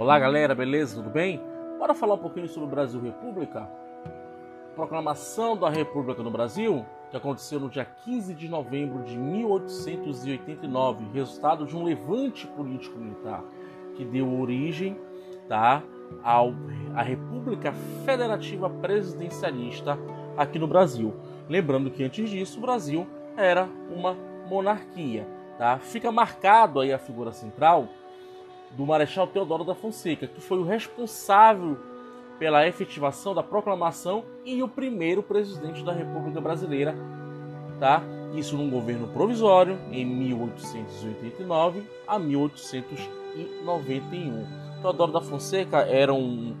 Olá galera, beleza? Tudo bem? Bora falar um pouquinho sobre o Brasil República? Proclamação da República no Brasil, que aconteceu no dia 15 de novembro de 1889, resultado de um levante político-militar que deu origem tá, ao, à República Federativa Presidencialista aqui no Brasil. Lembrando que antes disso o Brasil era uma monarquia. Tá? Fica marcado aí a figura central do Marechal Teodoro da Fonseca, que foi o responsável pela efetivação da proclamação e o primeiro presidente da República Brasileira, tá? Isso num governo provisório em 1889 a 1891. Teodoro da Fonseca era um,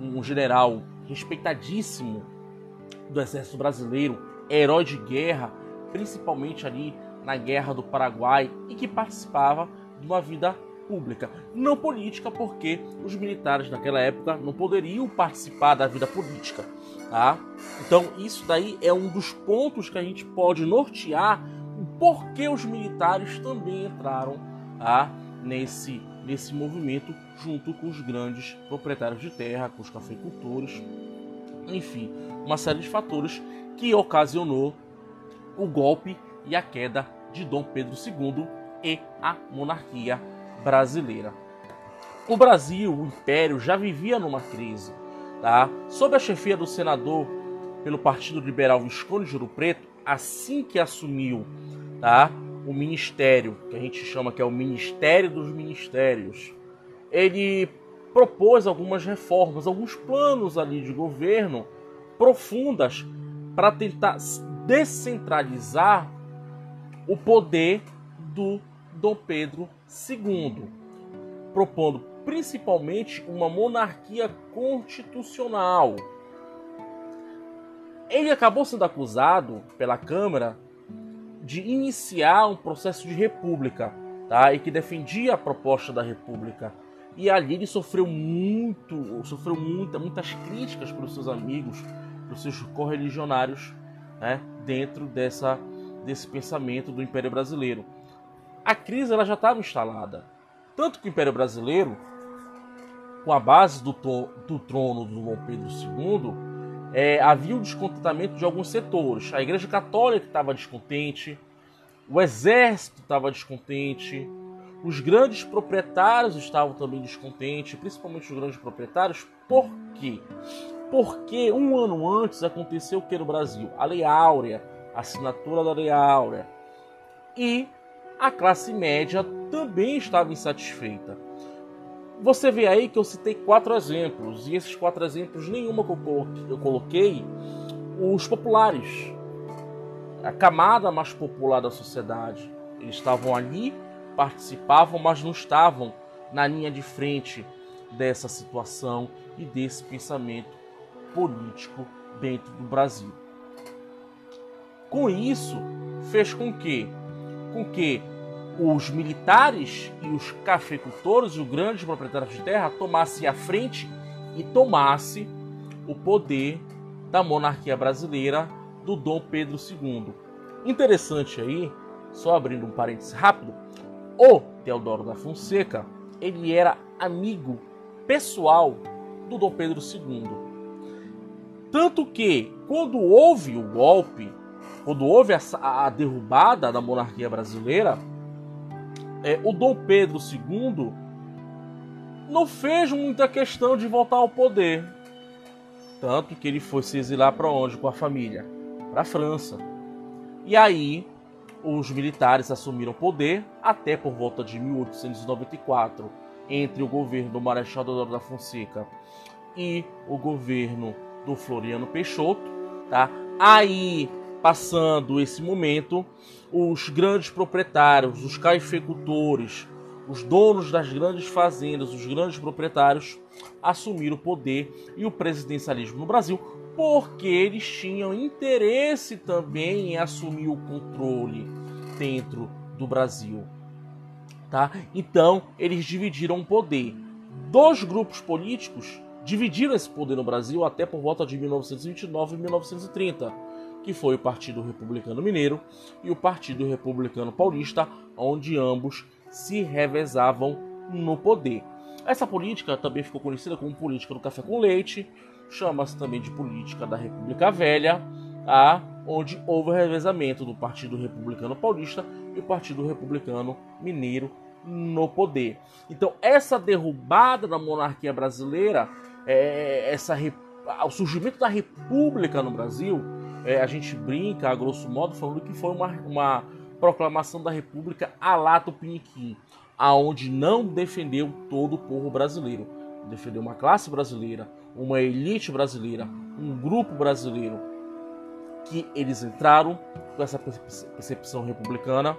um general respeitadíssimo do exército brasileiro, herói de guerra, principalmente ali na Guerra do Paraguai e que participava de uma vida pública, não política, porque os militares naquela época não poderiam participar da vida política. Tá? Então, isso daí é um dos pontos que a gente pode nortear o porquê os militares também entraram tá? nesse, nesse movimento, junto com os grandes proprietários de terra, com os cafeicultores, enfim, uma série de fatores que ocasionou o golpe e a queda de Dom Pedro II e a monarquia brasileira. O Brasil, o Império, já vivia numa crise. Tá? Sob a chefia do senador pelo Partido Liberal Visconde de Ouro Preto, assim que assumiu tá? o ministério, que a gente chama que é o Ministério dos Ministérios, ele propôs algumas reformas, alguns planos ali de governo profundas para tentar descentralizar o poder do Dom Pedro II, propondo principalmente uma monarquia constitucional. Ele acabou sendo acusado pela Câmara de iniciar um processo de república, tá? E que defendia a proposta da república. E ali ele sofreu muito, sofreu muita, muitas críticas pelos seus amigos, pelos seus correligionários, né? Dentro dessa desse pensamento do Império Brasileiro a crise ela já estava instalada. Tanto que o Império Brasileiro, com a base do, do trono do Dom Pedro II, é, havia um descontentamento de alguns setores. A Igreja Católica estava descontente, o Exército estava descontente, os grandes proprietários estavam também descontentes, principalmente os grandes proprietários. Por quê? Porque um ano antes aconteceu o que no Brasil? A Lei Áurea, a assinatura da Lei Áurea. E a classe média também estava insatisfeita. Você vê aí que eu citei quatro exemplos, e esses quatro exemplos, nenhuma que eu coloquei, os populares, a camada mais popular da sociedade. Eles estavam ali, participavam, mas não estavam na linha de frente dessa situação e desse pensamento político dentro do Brasil. Com isso, fez com que com que os militares e os cafeicultores, os grandes proprietários de terra, tomassem a frente e tomasse o poder da monarquia brasileira do Dom Pedro II. Interessante aí, só abrindo um parênteses rápido, o Teodoro da Fonseca, ele era amigo pessoal do Dom Pedro II. Tanto que, quando houve o golpe quando houve a, derrubada da monarquia brasileira, é, o Dom Pedro II não fez muita questão de voltar ao poder. Tanto que ele foi se exilar para onde com a família? Para a França. E aí os militares assumiram o poder até por volta de 1894, entre o governo do Marechal Deodoro da Fonseca e o governo do Floriano Peixoto, tá? Aí passando esse momento, os grandes proprietários, os cafeicultores, os donos das grandes fazendas, os grandes proprietários assumiram o poder e o presidencialismo no Brasil, porque eles tinham interesse também em assumir o controle dentro do Brasil. Tá? Então, eles dividiram o poder. Dois grupos políticos dividiram esse poder no Brasil até por volta de 1929 e 1930 que foi o Partido Republicano Mineiro e o Partido Republicano Paulista, onde ambos se revezavam no poder. Essa política também ficou conhecida como política do café com leite, chama-se também de política da República Velha, tá? onde houve o revezamento do Partido Republicano Paulista e o Partido Republicano Mineiro no poder. Então, essa derrubada da monarquia brasileira, é, essa, o surgimento da república no Brasil, é, a gente brinca, a grosso modo, falando que foi uma, uma proclamação da república a lá Tupiniquim, aonde não defendeu todo o povo brasileiro, defendeu uma classe brasileira, uma elite brasileira, um grupo brasileiro, que eles entraram com essa percepção republicana,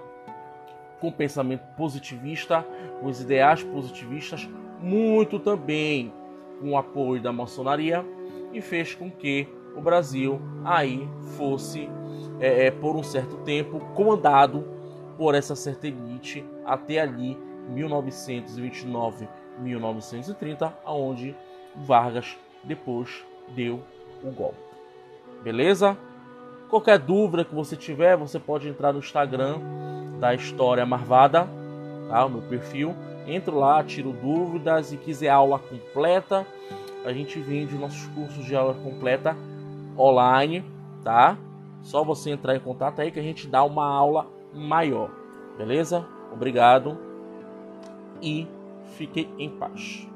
com pensamento positivista, com os ideais positivistas, muito também com o apoio da maçonaria, e fez com que o Brasil aí fosse, é, é por um certo tempo, comandado por essa certa elite até ali 1929, 1930, aonde Vargas depois deu o golpe. Beleza? Qualquer dúvida que você tiver, você pode entrar no Instagram da História Marvada, tá? O meu perfil. Entro lá, tiro dúvidas e quiser aula completa, a gente vende nossos cursos de aula completa online, tá? Só você entrar em contato aí que a gente dá uma aula maior. Beleza? Obrigado e fiquem em paz.